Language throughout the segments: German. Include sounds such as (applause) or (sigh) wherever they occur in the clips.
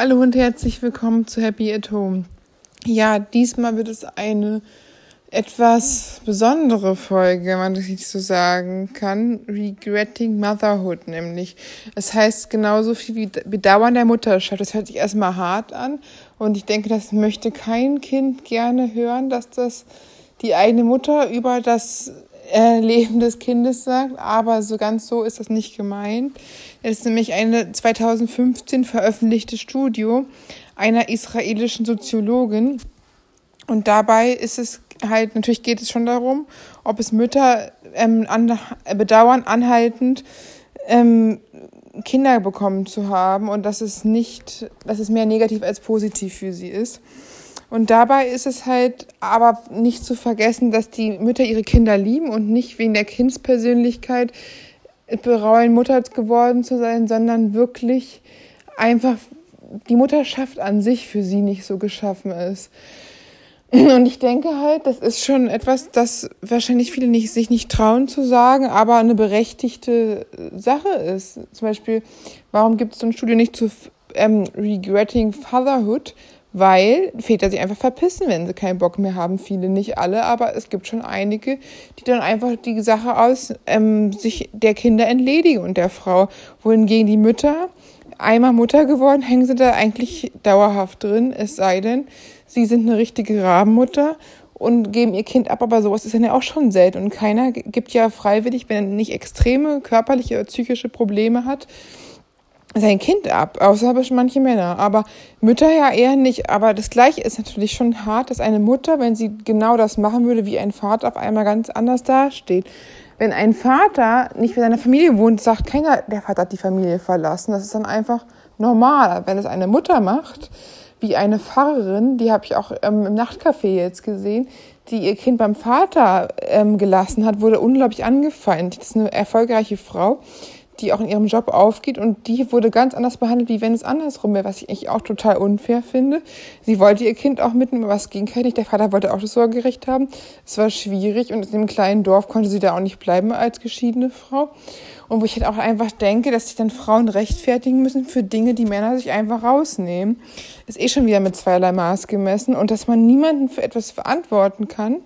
Hallo und herzlich willkommen zu Happy at Home. Ja, diesmal wird es eine etwas besondere Folge, wenn man das nicht so sagen kann. Regretting Motherhood nämlich. Es heißt genauso viel wie Bedauern der Mutterschaft. Das hört sich erstmal hart an und ich denke, das möchte kein Kind gerne hören, dass das die eigene Mutter über das äh, Leben des Kindes sagt, aber so ganz so ist das nicht gemeint. Es ist nämlich eine 2015 veröffentlichte Studie einer israelischen Soziologin. Und dabei ist es halt, natürlich geht es schon darum, ob es Mütter ähm, an, bedauern, anhaltend ähm, Kinder bekommen zu haben und dass es nicht, dass es mehr negativ als positiv für sie ist. Und dabei ist es halt aber nicht zu vergessen, dass die Mütter ihre Kinder lieben und nicht wegen der Kindspersönlichkeit bereuen, Mutter geworden zu sein, sondern wirklich einfach die Mutterschaft an sich für sie nicht so geschaffen ist. Und ich denke halt, das ist schon etwas, das wahrscheinlich viele nicht, sich nicht trauen zu sagen, aber eine berechtigte Sache ist. Zum Beispiel, warum gibt es so ein Studio nicht zu ähm, Regretting Fatherhood? Weil Väter sich einfach verpissen, wenn sie keinen Bock mehr haben. Viele, nicht alle, aber es gibt schon einige, die dann einfach die Sache aus ähm, sich der Kinder entledigen und der Frau. Wohingegen die Mütter, einmal Mutter geworden, hängen sie da eigentlich dauerhaft drin, es sei denn, sie sind eine richtige Rabenmutter und geben ihr Kind ab, aber sowas ist dann ja auch schon selten und keiner gibt ja freiwillig, wenn er nicht extreme körperliche oder psychische Probleme hat, sein Kind ab, außer manche Männer. Aber Mütter ja eher nicht. Aber das Gleiche ist natürlich schon hart, dass eine Mutter, wenn sie genau das machen würde wie ein Vater, auf einmal ganz anders dasteht. Wenn ein Vater nicht mit seiner Familie wohnt, sagt keiner, der Vater hat die Familie verlassen. Das ist dann einfach normal. Wenn es eine Mutter macht, wie eine Pfarrerin, die habe ich auch ähm, im Nachtcafé jetzt gesehen, die ihr Kind beim Vater ähm, gelassen hat, wurde unglaublich angefeindet. Das ist eine erfolgreiche Frau die auch in ihrem Job aufgeht und die wurde ganz anders behandelt, wie wenn es andersrum wäre, was ich eigentlich auch total unfair finde. Sie wollte ihr Kind auch mitnehmen, aber es ging halt nicht. Der Vater wollte auch das Sorgerecht haben. Es war schwierig und in dem kleinen Dorf konnte sie da auch nicht bleiben als geschiedene Frau. Und wo ich halt auch einfach denke, dass sich dann Frauen rechtfertigen müssen für Dinge, die Männer sich einfach rausnehmen, ist eh schon wieder mit zweierlei Maß gemessen und dass man niemanden für etwas verantworten kann,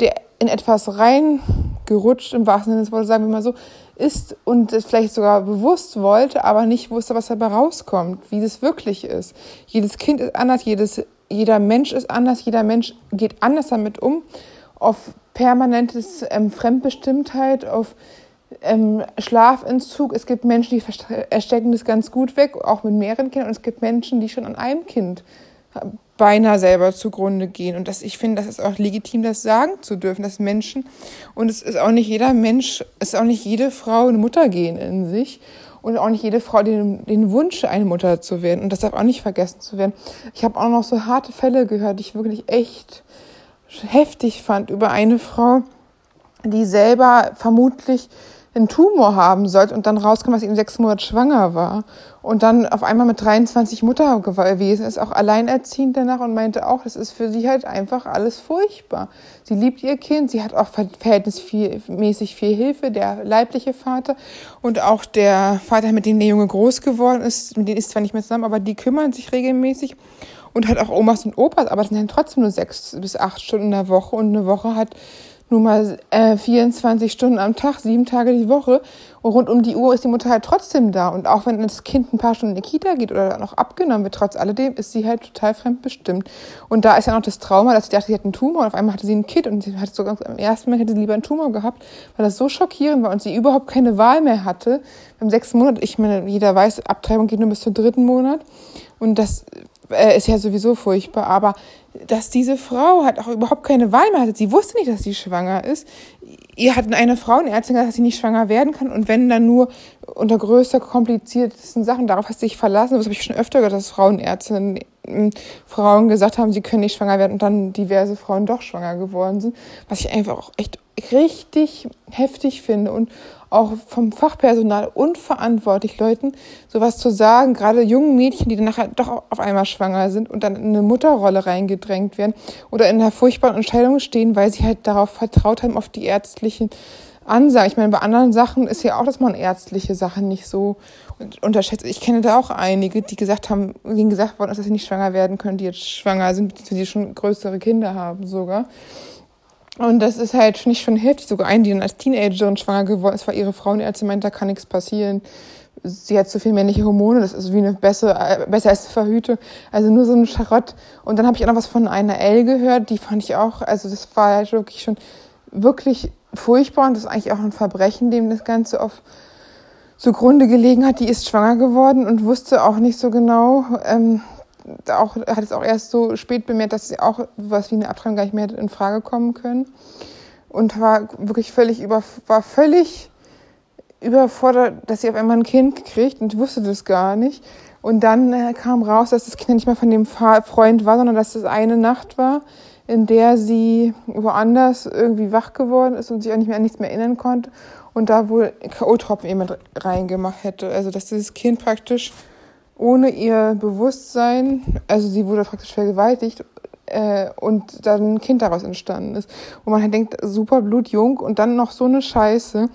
der in etwas reingerutscht, im wahrsten Sinne des Wortes, sagen wir mal so, ist und es vielleicht sogar bewusst wollte, aber nicht wusste, was dabei rauskommt, wie das wirklich ist. Jedes Kind ist anders, jedes, jeder Mensch ist anders, jeder Mensch geht anders damit um, auf permanentes ähm, Fremdbestimmtheit, auf ähm, Schlafentzug. Es gibt Menschen, die erstecken das ganz gut weg, auch mit mehreren Kindern, und es gibt Menschen, die schon an einem Kind beinahe selber zugrunde gehen. Und das, ich finde, das ist auch legitim, das sagen zu dürfen, dass Menschen, und es ist auch nicht jeder Mensch, es ist auch nicht jede Frau eine Mutter gehen in sich und auch nicht jede Frau den, den Wunsch, eine Mutter zu werden. Und das darf auch nicht vergessen zu werden. Ich habe auch noch so harte Fälle gehört, die ich wirklich echt heftig fand über eine Frau, die selber vermutlich einen Tumor haben sollte und dann rauskam, dass sie eben sechs Monate schwanger war und dann auf einmal mit 23 Mutter gewesen ist, auch alleinerziehend danach und meinte auch, das ist für sie halt einfach alles furchtbar. Sie liebt ihr Kind, sie hat auch verhältnismäßig viel Hilfe, der leibliche Vater und auch der Vater, mit dem der Junge groß geworden ist, mit denen ist zwar nicht mehr zusammen, aber die kümmern sich regelmäßig und hat auch Omas und Opas, aber das sind dann trotzdem nur sechs bis acht Stunden in der Woche und eine Woche hat nun mal äh, 24 Stunden am Tag, sieben Tage die Woche. Und rund um die Uhr ist die Mutter halt trotzdem da. Und auch wenn das Kind ein paar Stunden in die Kita geht oder noch abgenommen wird, trotz alledem ist sie halt total fremdbestimmt. Und da ist ja noch das Trauma, dass sie dachte, sie hat einen Tumor und auf einmal hatte sie ein Kind und sie hat sogar am ersten Mal hätte sie lieber einen Tumor gehabt, weil das so schockierend war und sie überhaupt keine Wahl mehr hatte. Beim sechsten Monat, ich meine, jeder weiß, Abtreibung geht nur bis zum dritten Monat. Und das äh, ist ja sowieso furchtbar, aber dass diese Frau halt auch überhaupt keine Wahl mehr hatte. Sie wusste nicht, dass sie schwanger ist. Ihr hat eine Frauenärztin gesagt, dass sie nicht schwanger werden kann und wenn dann nur unter größter kompliziertesten Sachen. Darauf hat sie sich verlassen. Das habe ich schon öfter gehört, dass Frauenärztinnen hm, Frauen gesagt haben, sie können nicht schwanger werden und dann diverse Frauen doch schwanger geworden sind. Was ich einfach auch echt richtig heftig finde und auch vom Fachpersonal unverantwortlich, Leuten sowas zu sagen, gerade jungen Mädchen, die dann nachher doch auf einmal schwanger sind und dann in eine Mutterrolle reingedrängt werden oder in einer furchtbaren Entscheidung stehen, weil sie halt darauf vertraut haben, auf die ärztlichen ansagen. Ich meine, bei anderen Sachen ist ja auch, dass man ärztliche Sachen nicht so unterschätzt. Ich kenne da auch einige, die gesagt haben, denen gesagt worden ist, dass sie nicht schwanger werden können, die jetzt schwanger sind, die schon größere Kinder haben sogar. Und das ist halt, ich, schon heftig. Sogar eine, die dann als Teenagerin schwanger geworden ist, war ihre Frau und die Ärztin meinte, da kann nichts passieren. Sie hat zu viel männliche Hormone, das ist wie eine bessere, äh, besser als Verhütung. Also nur so ein Scharott. Und dann habe ich auch noch was von einer L gehört, die fand ich auch, also das war halt wirklich schon wirklich furchtbar und das ist eigentlich auch ein Verbrechen, dem das Ganze auf zugrunde gelegen hat. Die ist schwanger geworden und wusste auch nicht so genau, ähm, auch, hat es auch erst so spät bemerkt, dass sie auch was wie eine Abtreibung gar nicht mehr in Frage kommen können. Und war wirklich völlig über, war völlig überfordert, dass sie auf einmal ein Kind kriegt und wusste das gar nicht. Und dann äh, kam raus, dass das Kind nicht mehr von dem Freund war, sondern dass das eine Nacht war, in der sie woanders irgendwie wach geworden ist und sich auch nicht mehr an nichts mehr erinnern konnte und da wohl K.O.-Tropfen jemand reingemacht hätte. Also dass dieses Kind praktisch ohne ihr Bewusstsein, also sie wurde praktisch vergewaltigt äh, und dann ein Kind daraus entstanden ist. Und man denkt, super blutjung und dann noch so eine Scheiße.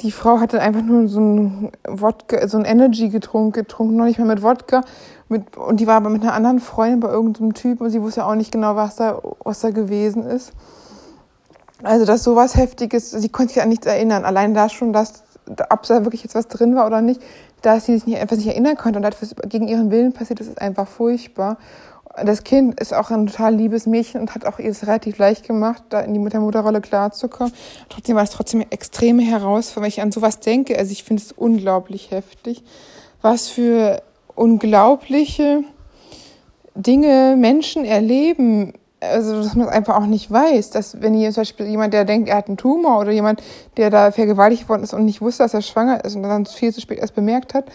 Die Frau hatte einfach nur so ein Wodka, so ein Energy getrunken, getrunken, noch nicht mehr mit Wodka. Mit, und die war aber mit einer anderen Freundin bei irgendeinem Typ und sie wusste auch nicht genau, was da, was da gewesen ist. Also, dass sowas Heftiges, sie konnte sich an nichts erinnern. Allein da schon, dass, ob da wirklich jetzt was drin war oder nicht, dass sie sich nicht, einfach nicht erinnern konnte und etwas gegen ihren Willen passiert ist, ist einfach furchtbar. Das Kind ist auch ein total liebes Mädchen und hat auch ihr es relativ leicht gemacht, da in die Mutter-Mutter-Rolle klarzukommen. Trotzdem war es trotzdem eine extreme Herausforderung, wenn ich an sowas denke. Also ich finde es unglaublich heftig, was für unglaubliche Dinge Menschen erleben also dass man es einfach auch nicht weiß, dass wenn ihr zum Beispiel jemand, der denkt, er hat einen Tumor oder jemand, der da vergewaltigt worden ist und nicht wusste, dass er schwanger ist und dann viel zu spät erst bemerkt hat,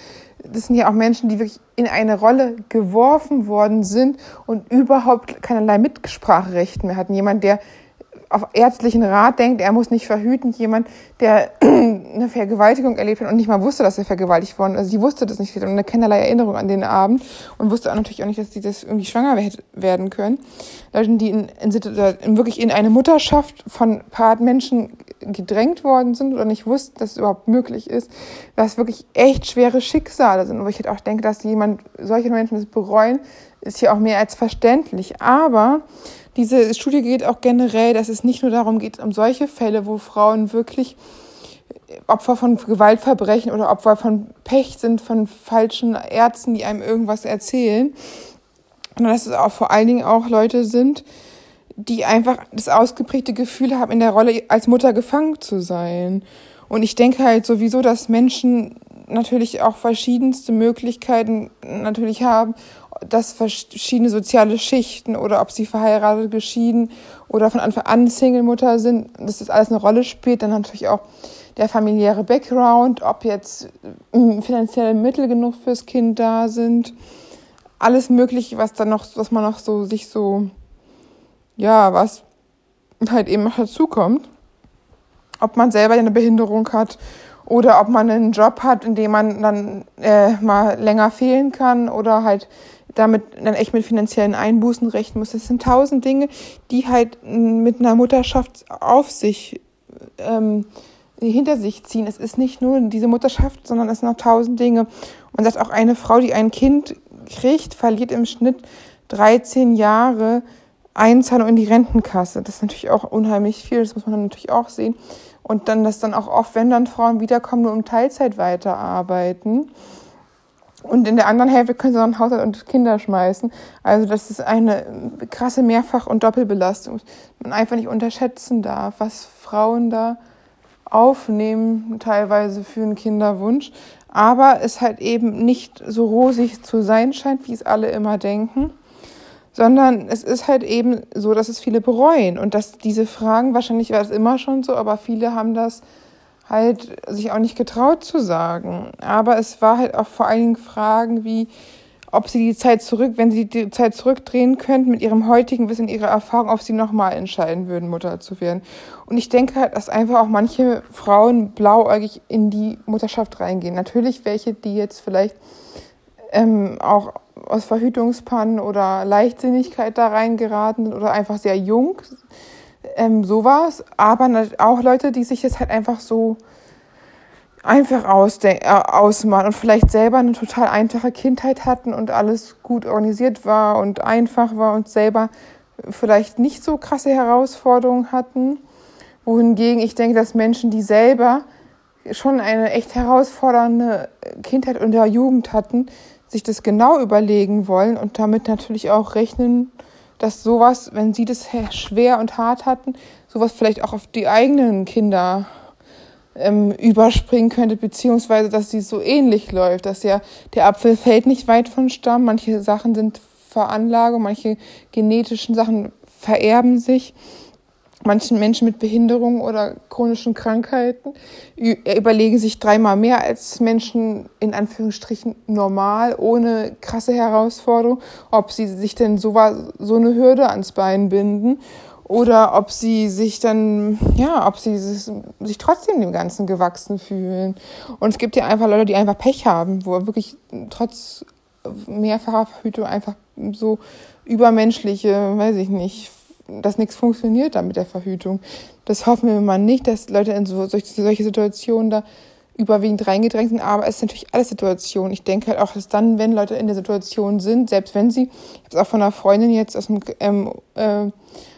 das sind ja auch Menschen, die wirklich in eine Rolle geworfen worden sind und überhaupt keinerlei Mitspracherecht mehr hatten. Jemand, der auf ärztlichen Rat denkt, er muss nicht verhüten, jemand, der (clears throat) eine Vergewaltigung erlebt hat und nicht mal wusste, dass er vergewaltigt worden ist. Also sie wusste das nicht und eine keinerlei Erinnerung an den Abend und wusste auch natürlich auch nicht, dass sie das irgendwie schwanger werden können. Leute, die in, in, wirklich in eine Mutterschaft von paar Menschen gedrängt worden sind oder nicht wussten, dass es überhaupt möglich ist, was wirklich echt schwere Schicksale sind. Und wo ich halt auch denke, dass jemand, solche Menschen das bereuen, ist hier auch mehr als verständlich. Aber diese Studie geht auch generell, dass es nicht nur darum geht, um solche Fälle, wo Frauen wirklich Opfer von Gewaltverbrechen oder Opfer von Pech sind, von falschen Ärzten, die einem irgendwas erzählen, sondern dass es auch vor allen Dingen auch Leute sind, die einfach das ausgeprägte Gefühl haben, in der Rolle als Mutter gefangen zu sein. Und ich denke halt sowieso, dass Menschen natürlich auch verschiedenste Möglichkeiten natürlich haben, dass verschiedene soziale Schichten oder ob sie verheiratet, geschieden oder von Anfang an Single-Mutter sind, dass das alles eine Rolle spielt. Dann natürlich auch der familiäre Background, ob jetzt hm, finanzielle Mittel genug fürs Kind da sind. Alles Mögliche, was dann noch, was man noch so sich so, ja, was halt eben noch dazukommt. Ob man selber eine Behinderung hat oder ob man einen Job hat, in dem man dann äh, mal länger fehlen kann oder halt damit dann echt mit finanziellen Einbußen rechnen muss. Das sind tausend Dinge, die halt mit einer Mutterschaft auf sich ähm, hinter sich ziehen. Es ist nicht nur diese Mutterschaft, sondern es sind noch tausend Dinge. Und sagt auch eine Frau, die ein Kind kriegt, verliert im Schnitt 13 Jahre Einzahlung in die Rentenkasse. Das ist natürlich auch unheimlich viel, das muss man natürlich auch sehen. Und dann, dass dann auch oft, wenn dann Frauen wiederkommen, nur um Teilzeit weiterarbeiten. Und in der anderen Hälfte können sie einen Haushalt und Kinder schmeißen. Also das ist eine krasse Mehrfach- und Doppelbelastung. Man einfach nicht unterschätzen darf, was Frauen da aufnehmen, teilweise für einen Kinderwunsch. Aber es halt eben nicht so rosig zu sein scheint, wie es alle immer denken. Sondern es ist halt eben so, dass es viele bereuen. Und dass diese Fragen, wahrscheinlich war es immer schon so, aber viele haben das halt sich auch nicht getraut zu sagen. Aber es war halt auch vor allen Dingen Fragen wie, ob sie die Zeit zurück, wenn sie die Zeit zurückdrehen könnten mit ihrem heutigen Wissen, ihrer Erfahrung, ob sie nochmal entscheiden würden, Mutter zu werden. Und ich denke halt, dass einfach auch manche Frauen blauäugig in die Mutterschaft reingehen. Natürlich welche, die jetzt vielleicht ähm, auch aus Verhütungspannen oder Leichtsinnigkeit da reingeraten sind oder einfach sehr jung ähm, sowas, aber auch Leute, die sich jetzt halt einfach so einfach äh, ausmalen und vielleicht selber eine total einfache Kindheit hatten und alles gut organisiert war und einfach war und selber vielleicht nicht so krasse Herausforderungen hatten. Wohingegen ich denke, dass Menschen, die selber schon eine echt herausfordernde Kindheit und Jugend hatten, sich das genau überlegen wollen und damit natürlich auch rechnen, dass sowas, wenn sie das schwer und hart hatten, sowas vielleicht auch auf die eigenen Kinder ähm, überspringen könnte, beziehungsweise dass sie so ähnlich läuft, dass ja der Apfel fällt nicht weit von Stamm, manche Sachen sind Veranlagung, manche genetischen Sachen vererben sich. Manchen Menschen mit Behinderungen oder chronischen Krankheiten überlegen sich dreimal mehr als Menschen in Anführungsstrichen normal, ohne krasse Herausforderung, ob sie sich denn so, so eine Hürde ans Bein binden oder ob sie sich dann, ja, ob sie sich trotzdem dem Ganzen gewachsen fühlen. Und es gibt ja einfach Leute, die einfach Pech haben, wo wirklich trotz mehrfacher Verhütung einfach so übermenschliche, weiß ich nicht, dass nichts funktioniert da mit der Verhütung. Das hoffen wir mal nicht, dass Leute in so, solche Situationen da überwiegend reingedrängt sind, aber es ist natürlich alles Situation. Ich denke halt auch, dass dann, wenn Leute in der Situation sind, selbst wenn sie, ich habe es auch von einer Freundin jetzt aus dem ähm, äh,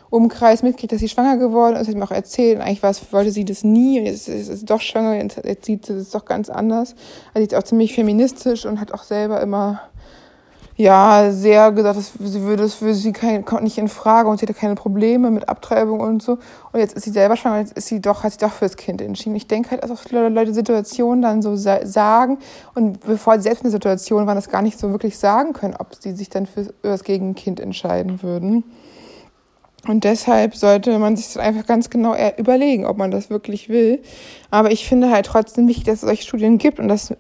Umkreis mitkriegt, dass sie schwanger geworden ist, hat mir auch erzählt, eigentlich war wollte sie das nie und jetzt ist sie doch schwanger, jetzt, jetzt sieht sie das doch ganz anders. Also sie ist auch ziemlich feministisch und hat auch selber immer ja, sehr gesagt, dass sie würde es für sie kein, kommt nicht in Frage und sie hatte keine Probleme mit Abtreibung und so. Und jetzt ist sie selber schwanger, jetzt ist sie doch, hat sich doch fürs Kind entschieden. Ich denke halt, dass auch viele Leute Situationen dann so sagen und bevor sie selbst in der Situation waren, das gar nicht so wirklich sagen können, ob sie sich dann für, für das Gegenkind entscheiden würden. Und deshalb sollte man sich das einfach ganz genau überlegen, ob man das wirklich will. Aber ich finde halt trotzdem wichtig, dass es solche Studien gibt und dass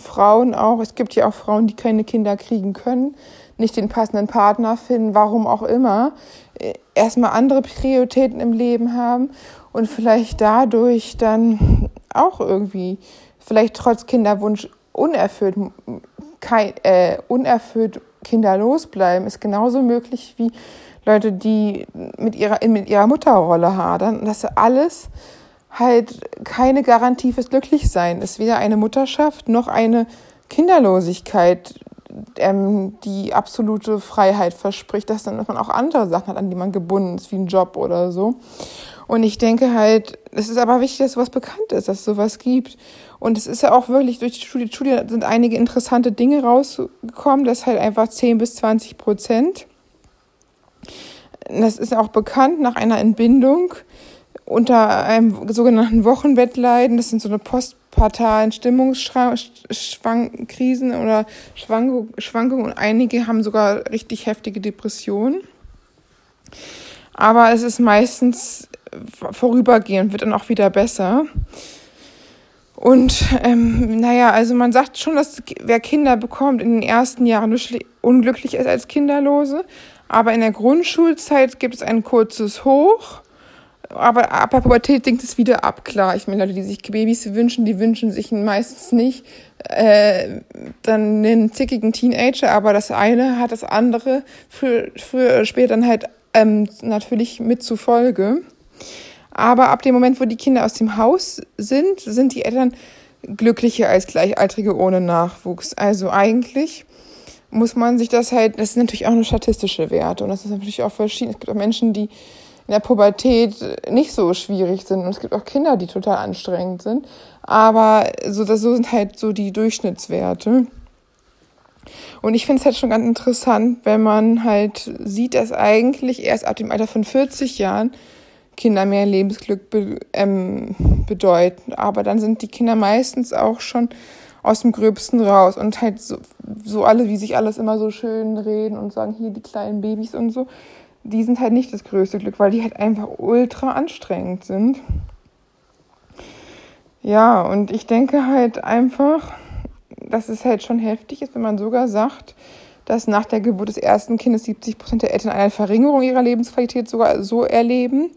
Frauen auch, es gibt ja auch Frauen, die keine Kinder kriegen können, nicht den passenden Partner finden, warum auch immer, äh, erstmal andere Prioritäten im Leben haben und vielleicht dadurch dann auch irgendwie, vielleicht trotz Kinderwunsch unerfüllt, kein, äh, unerfüllt kinderlos bleiben, ist genauso möglich wie Leute, die mit ihrer, mit ihrer Mutterrolle hadern. Das alles halt keine Garantie fürs Glücklichsein ist. Weder eine Mutterschaft noch eine Kinderlosigkeit, ähm, die absolute Freiheit verspricht, dass dann dass man auch andere Sachen hat, an die man gebunden ist, wie ein Job oder so. Und ich denke halt, es ist aber wichtig, dass sowas bekannt ist, dass es sowas gibt. Und es ist ja auch wirklich durch die Studie, Studie sind einige interessante Dinge rausgekommen, dass halt einfach 10 bis 20 Prozent das ist auch bekannt nach einer Entbindung unter einem sogenannten Wochenbettleiden. Das sind so eine postpartalen Stimmungskrisen oder Schwankungen und einige haben sogar richtig heftige Depressionen. Aber es ist meistens vorübergehend, wird dann auch wieder besser. Und ähm, naja, also man sagt schon, dass wer Kinder bekommt, in den ersten Jahren unglücklich ist als Kinderlose. Aber in der Grundschulzeit gibt es ein kurzes Hoch. Aber ab der Pubertät sinkt es wieder ab. Klar, ich meine, Leute, die sich Babys wünschen, die wünschen sich meistens nicht äh, dann einen zickigen Teenager, aber das eine hat das andere früher, früher oder später dann halt ähm, natürlich mit zufolge. Aber ab dem Moment, wo die Kinder aus dem Haus sind, sind die Eltern glücklicher als Gleichaltrige ohne Nachwuchs. Also eigentlich muss man sich das halt, das ist natürlich auch eine statistische Werte und das ist natürlich auch verschieden. Es gibt auch Menschen, die in der Pubertät nicht so schwierig sind und es gibt auch Kinder, die total anstrengend sind. Aber so, das, so sind halt so die Durchschnittswerte. Und ich finde es halt schon ganz interessant, wenn man halt sieht, dass eigentlich erst ab dem Alter von 40 Jahren Kinder mehr Lebensglück be ähm, bedeuten. Aber dann sind die Kinder meistens auch schon aus dem Gröbsten raus und halt so, so alle, wie sich alles immer so schön reden und sagen, hier die kleinen Babys und so, die sind halt nicht das größte Glück, weil die halt einfach ultra anstrengend sind. Ja, und ich denke halt einfach, dass es halt schon heftig ist, wenn man sogar sagt, dass nach der Geburt des ersten Kindes 70 Prozent der Eltern eine Verringerung ihrer Lebensqualität sogar so erleben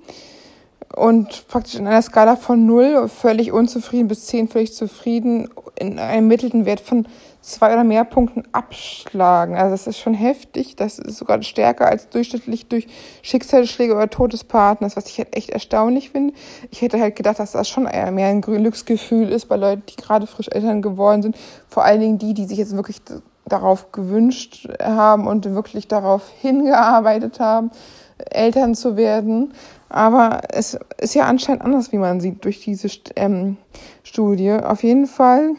und praktisch in einer Skala von 0 völlig unzufrieden bis 10 völlig zufrieden in einem mittelten Wert von zwei oder mehr Punkten abschlagen. Also das ist schon heftig. Das ist sogar stärker als durchschnittlich durch Schicksalsschläge oder Todespartners, was ich halt echt erstaunlich finde. Ich hätte halt gedacht, dass das schon eher mehr ein Glücksgefühl ist bei Leuten, die gerade frisch Eltern geworden sind. Vor allen Dingen die, die sich jetzt wirklich darauf gewünscht haben und wirklich darauf (laughs) hingearbeitet haben, Eltern zu werden. Aber es ist ja anscheinend anders, wie man sieht durch diese ähm, Studie. Auf jeden Fall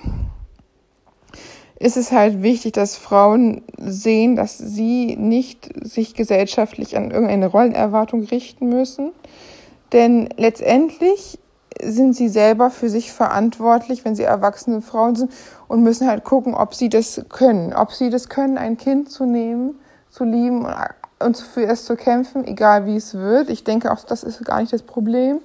ist es halt wichtig, dass Frauen sehen, dass sie nicht sich gesellschaftlich an irgendeine Rollenerwartung richten müssen. Denn letztendlich sind sie selber für sich verantwortlich, wenn sie erwachsene Frauen sind und müssen halt gucken, ob sie das können. Ob sie das können, ein Kind zu nehmen, zu lieben und für es zu kämpfen, egal wie es wird. Ich denke auch, das ist gar nicht das Problem.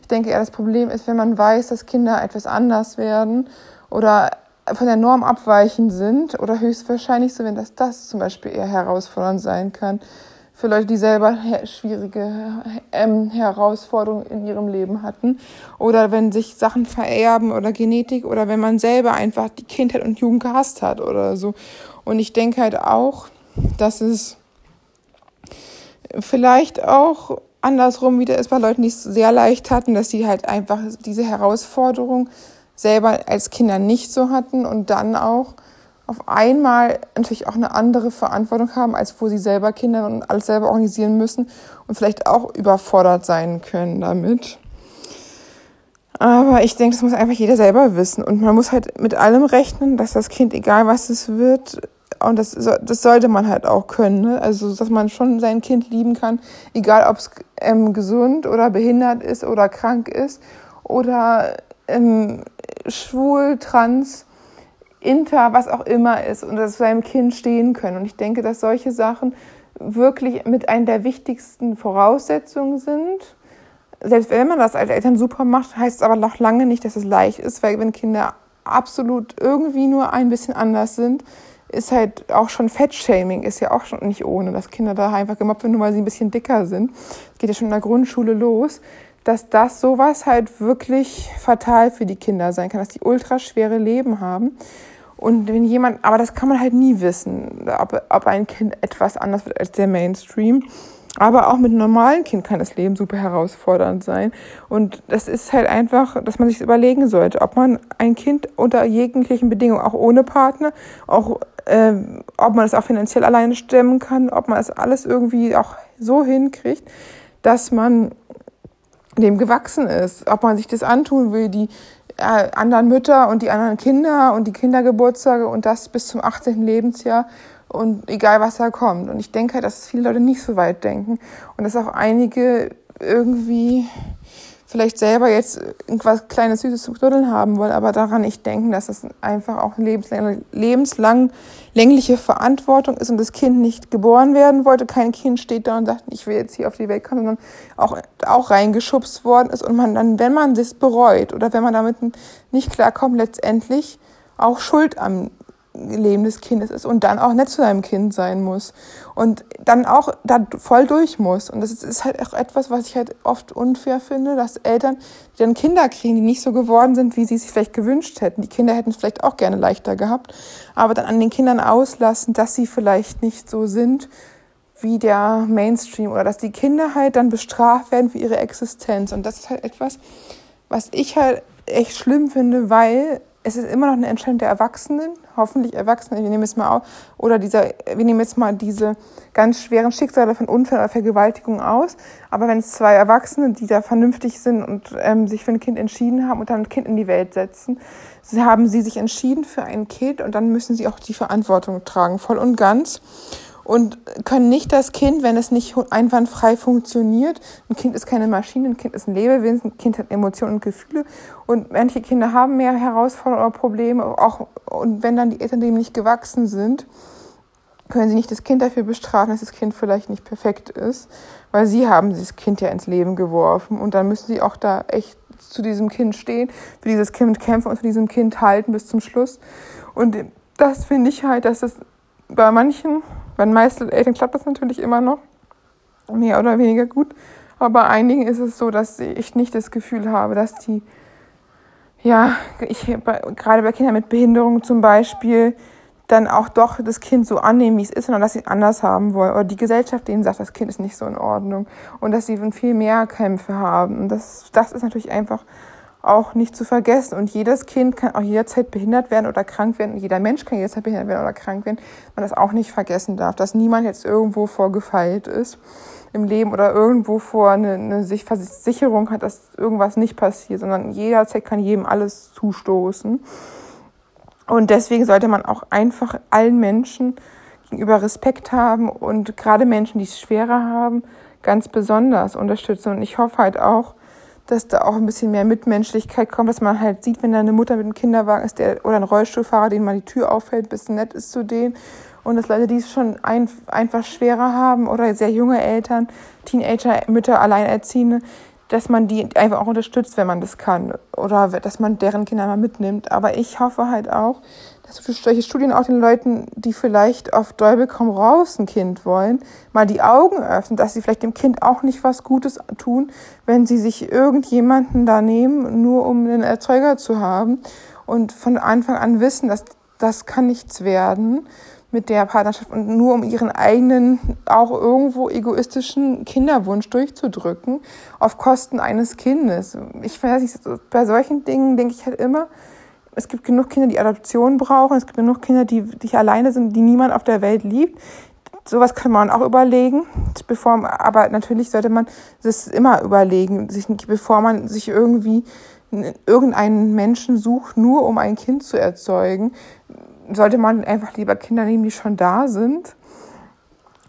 Ich denke eher, das Problem ist, wenn man weiß, dass Kinder etwas anders werden oder von der Norm abweichend sind oder höchstwahrscheinlich so, wenn das das zum Beispiel eher herausfordernd sein kann für Leute, die selber schwierige ähm, Herausforderungen in ihrem Leben hatten oder wenn sich Sachen vererben oder Genetik oder wenn man selber einfach die Kindheit und Jugend gehasst hat oder so. Und ich denke halt auch, dass es vielleicht auch andersrum wieder ist bei Leuten, die es sehr leicht hatten, dass sie halt einfach diese Herausforderung selber als Kinder nicht so hatten und dann auch auf einmal natürlich auch eine andere Verantwortung haben, als wo sie selber Kinder und alles selber organisieren müssen und vielleicht auch überfordert sein können damit. Aber ich denke, das muss einfach jeder selber wissen. Und man muss halt mit allem rechnen, dass das Kind, egal was es wird, und das, das sollte man halt auch können. Ne? Also, dass man schon sein Kind lieben kann, egal ob es ähm, gesund oder behindert ist oder krank ist oder ähm, schwul, trans, inter, was auch immer ist und das seinem Kind stehen können. Und ich denke, dass solche Sachen wirklich mit einer der wichtigsten Voraussetzungen sind. Selbst wenn man das als Eltern super macht, heißt es aber noch lange nicht, dass es leicht ist, weil wenn Kinder absolut irgendwie nur ein bisschen anders sind, ist halt auch schon Fettshaming, ist ja auch schon nicht ohne, dass Kinder da einfach gemobbt werden, nur weil sie ein bisschen dicker sind. Das geht ja schon in der Grundschule los dass das sowas halt wirklich fatal für die Kinder sein kann, dass die ultra schwere Leben haben. Und wenn jemand, aber das kann man halt nie wissen, ob, ob ein Kind etwas anders wird als der Mainstream. Aber auch mit einem normalen Kind kann das Leben super herausfordernd sein. Und das ist halt einfach, dass man sich überlegen sollte, ob man ein Kind unter jeglichen Bedingungen, auch ohne Partner, auch äh, ob man es auch finanziell alleine stemmen kann, ob man es alles irgendwie auch so hinkriegt, dass man dem gewachsen ist, ob man sich das antun will, die äh, anderen Mütter und die anderen Kinder und die Kindergeburtstage und das bis zum 18. Lebensjahr und egal was da kommt. Und ich denke halt, dass viele Leute nicht so weit denken und dass auch einige irgendwie vielleicht selber jetzt irgendwas kleines Süßes zu knuddeln haben wollen, aber daran nicht denken, dass es einfach auch eine lebenslang, lebenslang längliche Verantwortung ist und das Kind nicht geboren werden wollte. Kein Kind steht da und sagt, ich will jetzt hier auf die Welt kommen, sondern auch, auch reingeschubst worden ist und man dann, wenn man das bereut oder wenn man damit nicht klarkommt, letztendlich auch Schuld am Leben des Kindes ist und dann auch nett zu deinem Kind sein muss und dann auch da voll durch muss. Und das ist halt auch etwas, was ich halt oft unfair finde, dass Eltern, die dann Kinder kriegen, die nicht so geworden sind, wie sie sich vielleicht gewünscht hätten. Die Kinder hätten es vielleicht auch gerne leichter gehabt, aber dann an den Kindern auslassen, dass sie vielleicht nicht so sind wie der Mainstream oder dass die Kinder halt dann bestraft werden für ihre Existenz. Und das ist halt etwas, was ich halt echt schlimm finde, weil es ist immer noch eine Entscheidung der Erwachsenen, hoffentlich Erwachsene, wir nehmen jetzt mal auf, oder dieser, wir nehmen jetzt mal diese ganz schweren Schicksale von Unfällen oder Vergewaltigung aus. Aber wenn es zwei Erwachsene, die da vernünftig sind und ähm, sich für ein Kind entschieden haben und dann ein Kind in die Welt setzen, haben sie sich entschieden für ein Kind und dann müssen sie auch die Verantwortung tragen, voll und ganz und können nicht das Kind, wenn es nicht einwandfrei funktioniert, ein Kind ist keine Maschine, ein Kind ist ein Lebewesen, ein Kind hat Emotionen und Gefühle und manche Kinder haben mehr Herausforderungen oder Probleme, auch und wenn dann die Eltern dem nicht gewachsen sind, können sie nicht das Kind dafür bestrafen, dass das Kind vielleicht nicht perfekt ist, weil sie haben das Kind ja ins Leben geworfen und dann müssen sie auch da echt zu diesem Kind stehen, für dieses Kind kämpfen und für diesem Kind halten bis zum Schluss. Und das finde ich halt, dass es bei manchen bei den meisten Eltern klappt das natürlich immer noch, mehr oder weniger gut. Aber bei einigen ist es so, dass ich nicht das Gefühl habe, dass die, ja, ich, bei, gerade bei Kindern mit Behinderung zum Beispiel, dann auch doch das Kind so annehmen, wie es ist, sondern dass sie es anders haben wollen. Oder die Gesellschaft denen sagt, das Kind ist nicht so in Ordnung. Und dass sie viel mehr Kämpfe haben. Und das, das ist natürlich einfach auch nicht zu vergessen. Und jedes Kind kann auch jederzeit behindert werden oder krank werden. Jeder Mensch kann jederzeit behindert werden oder krank werden. Man das auch nicht vergessen darf, dass niemand jetzt irgendwo vorgefeilt ist im Leben oder irgendwo vor eine, eine Sicherung hat, dass irgendwas nicht passiert, sondern jederzeit kann jedem alles zustoßen. Und deswegen sollte man auch einfach allen Menschen gegenüber Respekt haben und gerade Menschen, die es schwerer haben, ganz besonders unterstützen. Und ich hoffe halt auch, dass da auch ein bisschen mehr Mitmenschlichkeit kommt, dass man halt sieht, wenn da eine Mutter mit einem Kinderwagen ist der, oder ein Rollstuhlfahrer, den mal die Tür auffällt, ein bisschen nett ist zu denen. Und dass Leute, die es schon ein, einfach schwerer haben oder sehr junge Eltern, Teenager, Mütter, Alleinerziehende, dass man die einfach auch unterstützt, wenn man das kann. Oder dass man deren Kinder mal mitnimmt. Aber ich hoffe halt auch, dass solche Studien auch den Leuten, die vielleicht auf Däubel komm raus ein Kind wollen, mal die Augen öffnen, dass sie vielleicht dem Kind auch nicht was Gutes tun, wenn sie sich irgendjemanden da nehmen, nur um einen Erzeuger zu haben und von Anfang an wissen, dass das kann nichts werden mit der Partnerschaft und nur um ihren eigenen, auch irgendwo egoistischen Kinderwunsch durchzudrücken, auf Kosten eines Kindes. Ich weiß nicht, bei solchen Dingen denke ich halt immer, es gibt genug Kinder, die Adoption brauchen, es gibt genug Kinder, die, die alleine sind, die niemand auf der Welt liebt. Sowas kann man auch überlegen, bevor, aber natürlich sollte man das immer überlegen, sich, bevor man sich irgendwie irgendeinen Menschen sucht, nur um ein Kind zu erzeugen sollte man einfach lieber Kinder nehmen, die schon da sind.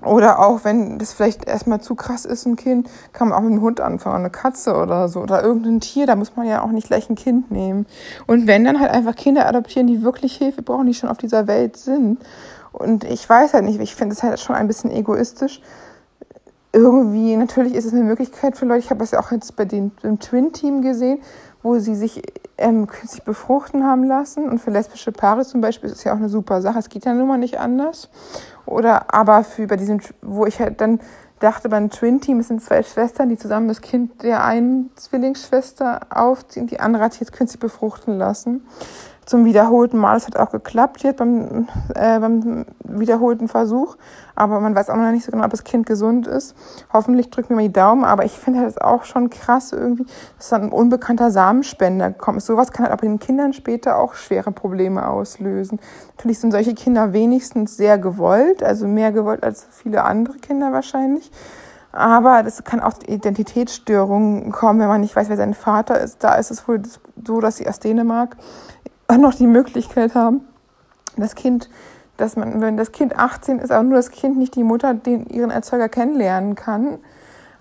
Oder auch, wenn das vielleicht erstmal zu krass ist, ein Kind, kann man auch mit einem Hund anfangen, eine Katze oder so. Oder irgendein Tier, da muss man ja auch nicht gleich ein Kind nehmen. Und wenn, dann halt einfach Kinder adoptieren, die wirklich Hilfe brauchen, die schon auf dieser Welt sind. Und ich weiß halt nicht, ich finde es halt schon ein bisschen egoistisch. Irgendwie, natürlich ist es eine Möglichkeit für Leute, ich habe es ja auch jetzt bei dem, dem Twin-Team gesehen, wo sie sich ähm, künstlich befruchten haben lassen. Und für lesbische Paare zum Beispiel ist es ja auch eine super Sache. Es geht ja nun mal nicht anders. Oder aber für bei diesem, wo ich halt dann dachte, beim Twin Team, es sind zwei Schwestern, die zusammen das Kind der einen Zwillingsschwester aufziehen, die andere hat sich jetzt künstlich befruchten lassen zum wiederholten Mal. Es hat auch geklappt jetzt beim, äh, beim wiederholten Versuch. Aber man weiß auch noch nicht so genau, ob das Kind gesund ist. Hoffentlich drückt mir mal die Daumen. Aber ich finde das auch schon krass irgendwie, dass dann ein unbekannter Samenspender kommt. Sowas kann halt auch bei den Kindern später auch schwere Probleme auslösen. Natürlich sind solche Kinder wenigstens sehr gewollt, also mehr gewollt als viele andere Kinder wahrscheinlich. Aber das kann auch Identitätsstörungen kommen, wenn man nicht weiß, wer sein Vater ist. Da ist es wohl so, dass sie aus Dänemark noch die Möglichkeit haben, das Kind, dass man, wenn das Kind 18 ist, aber nur das Kind, nicht die Mutter, den ihren Erzeuger kennenlernen kann.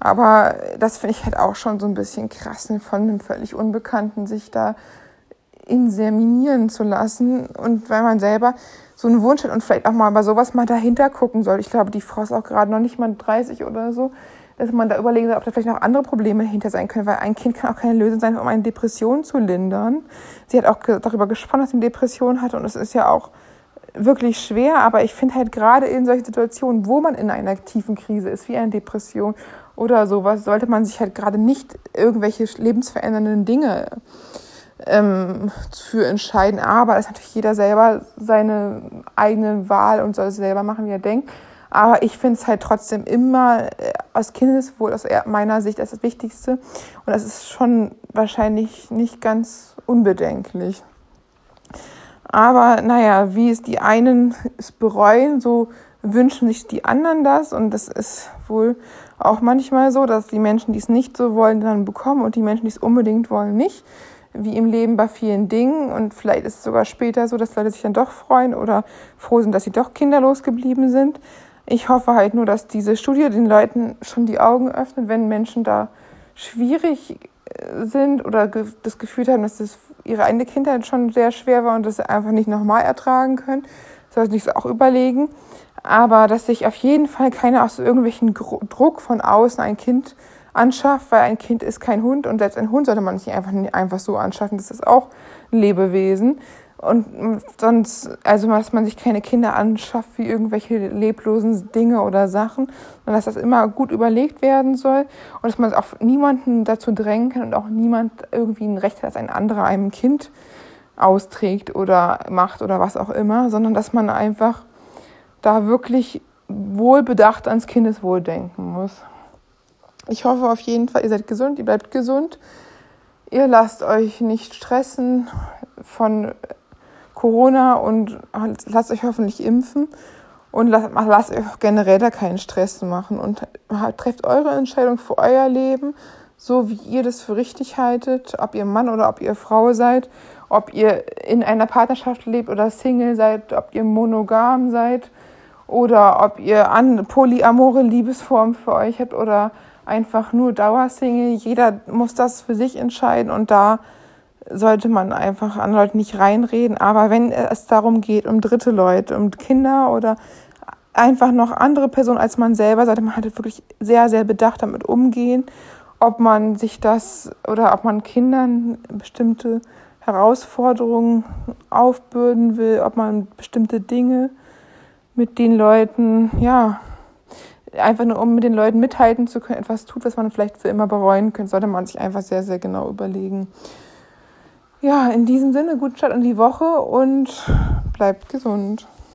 Aber das finde ich halt auch schon so ein bisschen krass, von einem völlig Unbekannten sich da inseminieren zu lassen. Und weil man selber so einen Wunsch hat und vielleicht auch mal bei sowas mal dahinter gucken soll. Ich glaube, die Frau ist auch gerade noch nicht mal 30 oder so dass man da überlegen soll, ob da vielleicht noch andere Probleme hinter sein können, weil ein Kind kann auch keine Lösung sein, um eine Depression zu lindern. Sie hat auch darüber gesprochen, dass sie eine Depression hat und es ist ja auch wirklich schwer, aber ich finde halt gerade in solchen Situationen, wo man in einer tiefen Krise ist, wie eine Depression oder sowas, sollte man sich halt gerade nicht irgendwelche lebensverändernden Dinge ähm, für entscheiden. Aber es ist natürlich jeder selber seine eigene Wahl und soll es selber machen, wie er denkt. Aber ich finde es halt trotzdem immer äh, aus Kindeswohl, aus meiner Sicht, das, das Wichtigste. Und das ist schon wahrscheinlich nicht ganz unbedenklich. Aber naja, wie es die einen es bereuen, so wünschen sich die anderen das. Und das ist wohl auch manchmal so, dass die Menschen, die es nicht so wollen, dann bekommen und die Menschen, die es unbedingt wollen, nicht. Wie im Leben bei vielen Dingen. Und vielleicht ist es sogar später so, dass Leute sich dann doch freuen oder froh sind, dass sie doch kinderlos geblieben sind. Ich hoffe halt nur, dass diese Studie den Leuten schon die Augen öffnet, wenn Menschen da schwierig äh, sind oder das Gefühl haben, dass das ihre eigene Kindheit schon sehr schwer war und das einfach nicht nochmal ertragen können. Sollten sich auch überlegen. Aber dass sich auf jeden Fall keiner aus irgendwelchen Druck von außen ein Kind anschafft, weil ein Kind ist kein Hund und selbst ein Hund sollte man nicht einfach, einfach so anschaffen. Das ist auch ein Lebewesen. Und sonst, also dass man sich keine Kinder anschafft wie irgendwelche leblosen Dinge oder Sachen, sondern dass das immer gut überlegt werden soll und dass man auch niemanden dazu drängen kann und auch niemand irgendwie ein Recht hat, dass ein anderer einem Kind austrägt oder macht oder was auch immer, sondern dass man einfach da wirklich wohlbedacht ans Kindeswohl denken muss. Ich hoffe auf jeden Fall, ihr seid gesund, ihr bleibt gesund. Ihr lasst euch nicht stressen von Corona und lasst euch hoffentlich impfen und lasst, lasst euch generell da keinen Stress machen und trefft eure Entscheidung für euer Leben, so wie ihr das für richtig haltet, ob ihr Mann oder ob ihr Frau seid, ob ihr in einer Partnerschaft lebt oder Single seid, ob ihr monogam seid oder ob ihr an polyamore Liebesformen für euch habt oder einfach nur Dauersingle. Jeder muss das für sich entscheiden und da sollte man einfach an Leute nicht reinreden. Aber wenn es darum geht, um dritte Leute, um Kinder oder einfach noch andere Personen als man selber, sollte man halt wirklich sehr, sehr bedacht damit umgehen, ob man sich das oder ob man Kindern bestimmte Herausforderungen aufbürden will, ob man bestimmte Dinge mit den Leuten, ja, einfach nur um mit den Leuten mithalten zu können, etwas tut, was man vielleicht für immer bereuen könnte, sollte man sich einfach sehr, sehr genau überlegen. Ja, in diesem Sinne, guten Start in die Woche und bleibt gesund.